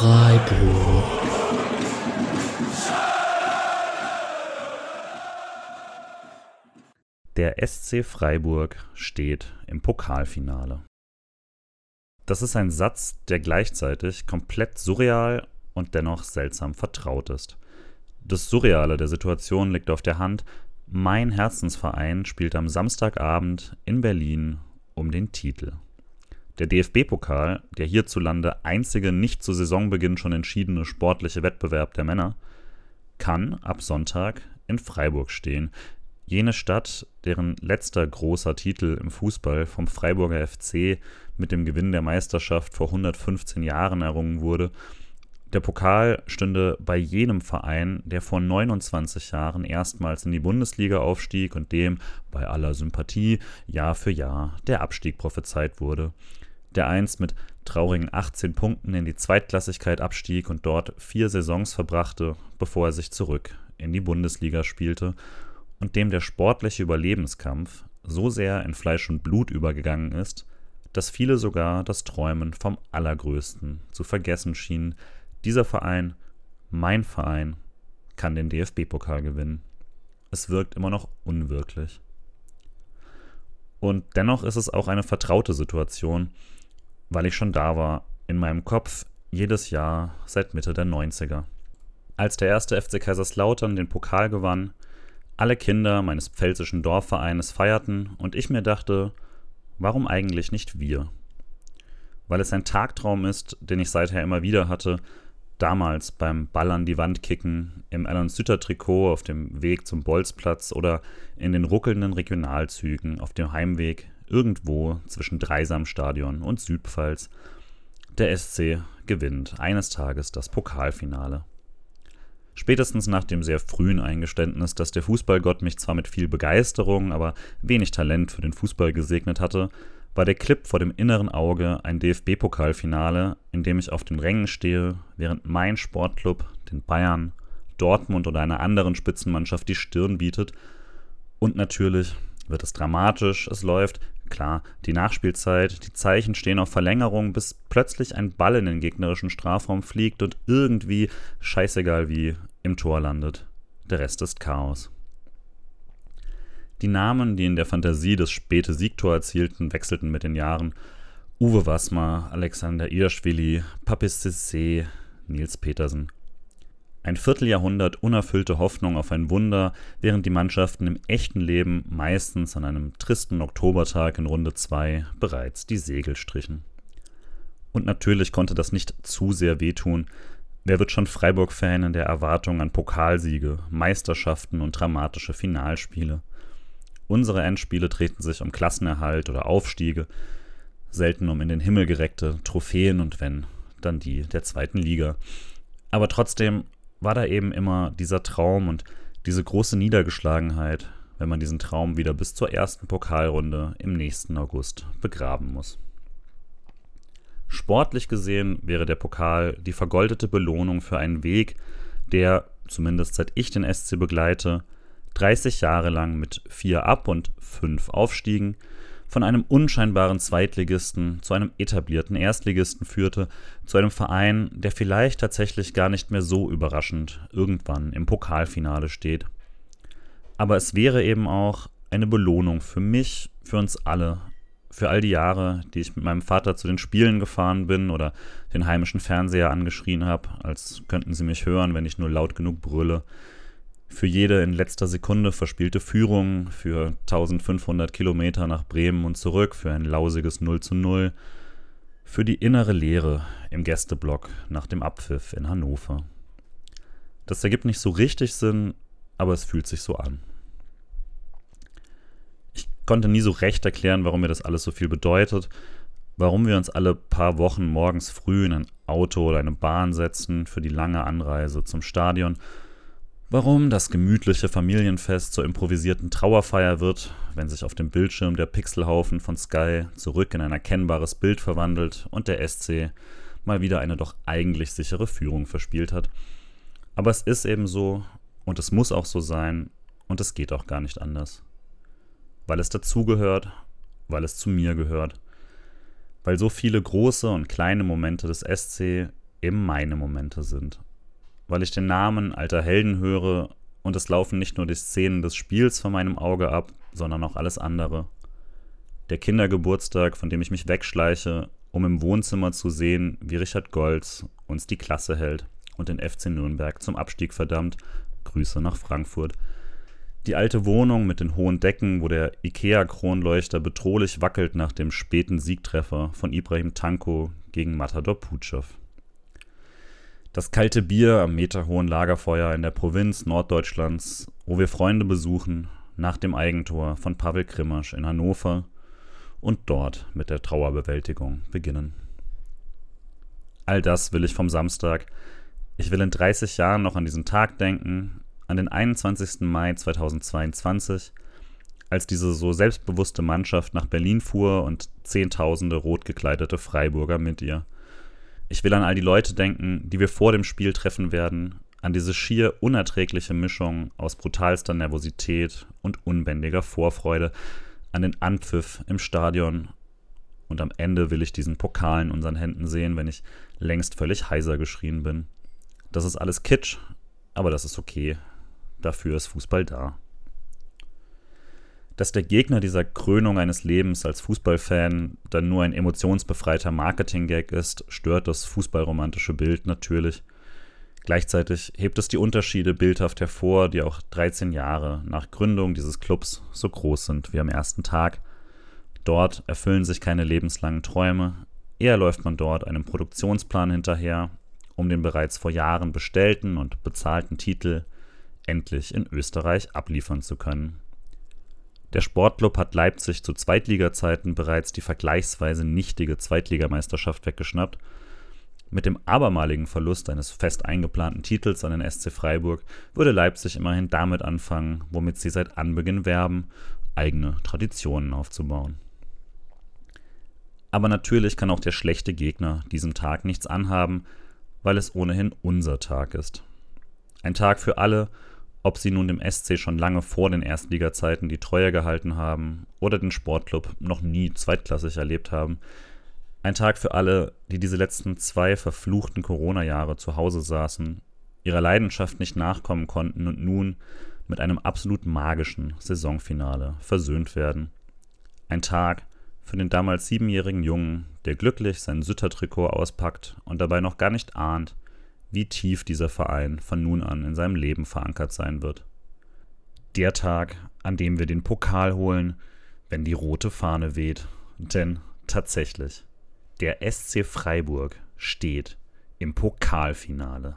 Freiburg. Der SC Freiburg steht im Pokalfinale. Das ist ein Satz, der gleichzeitig komplett surreal und dennoch seltsam vertraut ist. Das Surreale der Situation liegt auf der Hand. Mein Herzensverein spielt am Samstagabend in Berlin um den Titel. Der DFB-Pokal, der hierzulande einzige nicht zu Saisonbeginn schon entschiedene sportliche Wettbewerb der Männer, kann ab Sonntag in Freiburg stehen. Jene Stadt, deren letzter großer Titel im Fußball vom Freiburger FC mit dem Gewinn der Meisterschaft vor 115 Jahren errungen wurde der Pokal stünde bei jenem Verein, der vor 29 Jahren erstmals in die Bundesliga aufstieg und dem, bei aller Sympathie, Jahr für Jahr der Abstieg prophezeit wurde. Der einst mit traurigen 18 Punkten in die Zweitklassigkeit abstieg und dort vier Saisons verbrachte, bevor er sich zurück in die Bundesliga spielte und dem der sportliche Überlebenskampf so sehr in Fleisch und Blut übergegangen ist, dass viele sogar das Träumen vom Allergrößten zu vergessen schienen, dieser Verein, mein Verein, kann den DFB-Pokal gewinnen. Es wirkt immer noch unwirklich. Und dennoch ist es auch eine vertraute Situation, weil ich schon da war, in meinem Kopf jedes Jahr seit Mitte der 90er. Als der erste FC Kaiserslautern den Pokal gewann, alle Kinder meines pfälzischen Dorfvereines feierten und ich mir dachte, warum eigentlich nicht wir? Weil es ein Tagtraum ist, den ich seither immer wieder hatte, damals beim Ball an die Wand kicken, im Alan Sütter Trikot auf dem Weg zum Bolzplatz oder in den ruckelnden Regionalzügen auf dem Heimweg irgendwo zwischen Dreisamstadion und Südpfalz. Der SC gewinnt eines Tages das Pokalfinale. Spätestens nach dem sehr frühen Eingeständnis, dass der Fußballgott mich zwar mit viel Begeisterung, aber wenig Talent für den Fußball gesegnet hatte, war der Clip vor dem inneren Auge ein DFB-Pokalfinale, in dem ich auf den Rängen stehe, während mein Sportclub den Bayern, Dortmund oder einer anderen Spitzenmannschaft die Stirn bietet. Und natürlich wird es dramatisch, es läuft, klar, die Nachspielzeit, die Zeichen stehen auf Verlängerung, bis plötzlich ein Ball in den gegnerischen Strafraum fliegt und irgendwie, scheißegal wie, im Tor landet. Der Rest ist Chaos. Die Namen, die in der Fantasie das späte Siegtor erzielten, wechselten mit den Jahren. Uwe Wassmer, Alexander Irschwili, Papis Cissé, Nils Petersen. Ein Vierteljahrhundert unerfüllte Hoffnung auf ein Wunder, während die Mannschaften im echten Leben meistens an einem tristen Oktobertag in Runde 2 bereits die Segel strichen. Und natürlich konnte das nicht zu sehr wehtun. Wer wird schon Freiburg-Fan in der Erwartung an Pokalsiege, Meisterschaften und dramatische Finalspiele? Unsere Endspiele treten sich um Klassenerhalt oder Aufstiege, selten um in den Himmel gereckte Trophäen und wenn, dann die der zweiten Liga. Aber trotzdem war da eben immer dieser Traum und diese große Niedergeschlagenheit, wenn man diesen Traum wieder bis zur ersten Pokalrunde im nächsten August begraben muss. Sportlich gesehen wäre der Pokal die vergoldete Belohnung für einen Weg, der, zumindest seit ich den SC begleite, 30 Jahre lang mit vier Ab- und fünf Aufstiegen von einem unscheinbaren Zweitligisten zu einem etablierten Erstligisten führte, zu einem Verein, der vielleicht tatsächlich gar nicht mehr so überraschend irgendwann im Pokalfinale steht. Aber es wäre eben auch eine Belohnung für mich, für uns alle, für all die Jahre, die ich mit meinem Vater zu den Spielen gefahren bin oder den heimischen Fernseher angeschrien habe, als könnten sie mich hören, wenn ich nur laut genug brülle für jede in letzter Sekunde verspielte Führung, für 1500 Kilometer nach Bremen und zurück, für ein lausiges 0 zu 0, für die innere Leere im Gästeblock nach dem Abpfiff in Hannover. Das ergibt nicht so richtig Sinn, aber es fühlt sich so an. Ich konnte nie so recht erklären, warum mir das alles so viel bedeutet, warum wir uns alle paar Wochen morgens früh in ein Auto oder eine Bahn setzen für die lange Anreise zum Stadion Warum das gemütliche Familienfest zur improvisierten Trauerfeier wird, wenn sich auf dem Bildschirm der Pixelhaufen von Sky zurück in ein erkennbares Bild verwandelt und der SC mal wieder eine doch eigentlich sichere Führung verspielt hat. Aber es ist eben so und es muss auch so sein und es geht auch gar nicht anders. Weil es dazugehört, weil es zu mir gehört, weil so viele große und kleine Momente des SC eben meine Momente sind. Weil ich den Namen alter Helden höre und es laufen nicht nur die Szenen des Spiels vor meinem Auge ab, sondern auch alles andere. Der Kindergeburtstag, von dem ich mich wegschleiche, um im Wohnzimmer zu sehen, wie Richard Golz uns die Klasse hält und den FC Nürnberg zum Abstieg verdammt. Grüße nach Frankfurt. Die alte Wohnung mit den hohen Decken, wo der IKEA-Kronleuchter bedrohlich wackelt nach dem späten Siegtreffer von Ibrahim Tanko gegen Matador Putschow. Das kalte Bier am meterhohen Lagerfeuer in der Provinz Norddeutschlands, wo wir Freunde besuchen, nach dem Eigentor von Pavel Krimasch in Hannover und dort mit der Trauerbewältigung beginnen. All das will ich vom Samstag. Ich will in 30 Jahren noch an diesen Tag denken, an den 21. Mai 2022, als diese so selbstbewusste Mannschaft nach Berlin fuhr und Zehntausende rot gekleidete Freiburger mit ihr. Ich will an all die Leute denken, die wir vor dem Spiel treffen werden, an diese schier unerträgliche Mischung aus brutalster Nervosität und unbändiger Vorfreude, an den Anpfiff im Stadion. Und am Ende will ich diesen Pokal in unseren Händen sehen, wenn ich längst völlig heiser geschrien bin. Das ist alles Kitsch, aber das ist okay. Dafür ist Fußball da. Dass der Gegner dieser Krönung eines Lebens als Fußballfan dann nur ein emotionsbefreiter Marketing-Gag ist, stört das fußballromantische Bild natürlich. Gleichzeitig hebt es die Unterschiede bildhaft hervor, die auch 13 Jahre nach Gründung dieses Clubs so groß sind wie am ersten Tag. Dort erfüllen sich keine lebenslangen Träume, eher läuft man dort einem Produktionsplan hinterher, um den bereits vor Jahren bestellten und bezahlten Titel endlich in Österreich abliefern zu können. Der Sportclub hat Leipzig zu Zweitligazeiten bereits die vergleichsweise nichtige Zweitligameisterschaft weggeschnappt. Mit dem abermaligen Verlust eines fest eingeplanten Titels an den SC Freiburg würde Leipzig immerhin damit anfangen, womit sie seit Anbeginn werben, eigene Traditionen aufzubauen. Aber natürlich kann auch der schlechte Gegner diesem Tag nichts anhaben, weil es ohnehin unser Tag ist. Ein Tag für alle, ob sie nun dem SC schon lange vor den Erstligazeiten die Treue gehalten haben oder den Sportclub noch nie zweitklassig erlebt haben. Ein Tag für alle, die diese letzten zwei verfluchten Corona-Jahre zu Hause saßen, ihrer Leidenschaft nicht nachkommen konnten und nun mit einem absolut magischen Saisonfinale versöhnt werden. Ein Tag für den damals siebenjährigen Jungen, der glücklich sein Süttertrikot auspackt und dabei noch gar nicht ahnt, wie tief dieser Verein von nun an in seinem Leben verankert sein wird. Der Tag, an dem wir den Pokal holen, wenn die rote Fahne weht. Denn tatsächlich, der SC Freiburg steht im Pokalfinale.